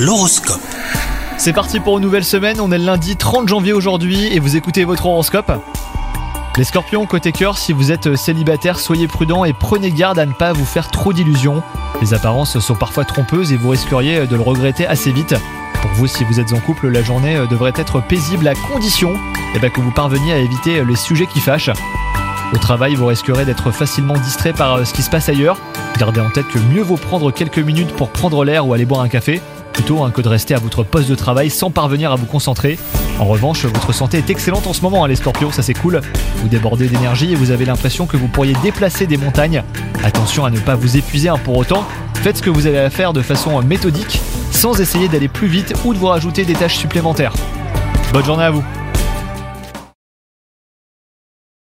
L'horoscope. C'est parti pour une nouvelle semaine, on est le lundi 30 janvier aujourd'hui et vous écoutez votre horoscope. Les scorpions, côté cœur, si vous êtes célibataire, soyez prudent et prenez garde à ne pas vous faire trop d'illusions. Les apparences sont parfois trompeuses et vous risqueriez de le regretter assez vite. Pour vous, si vous êtes en couple, la journée devrait être paisible à condition ben, que vous parveniez à éviter les sujets qui fâchent. Au travail, vous risquerez d'être facilement distrait par ce qui se passe ailleurs. Gardez en tête que mieux vaut prendre quelques minutes pour prendre l'air ou aller boire un café que de rester à votre poste de travail sans parvenir à vous concentrer. En revanche, votre santé est excellente en ce moment, hein, les scorpions, ça c'est cool. Vous débordez d'énergie et vous avez l'impression que vous pourriez déplacer des montagnes. Attention à ne pas vous épuiser hein, pour autant. Faites ce que vous avez à faire de façon méthodique, sans essayer d'aller plus vite ou de vous rajouter des tâches supplémentaires. Bonne journée à vous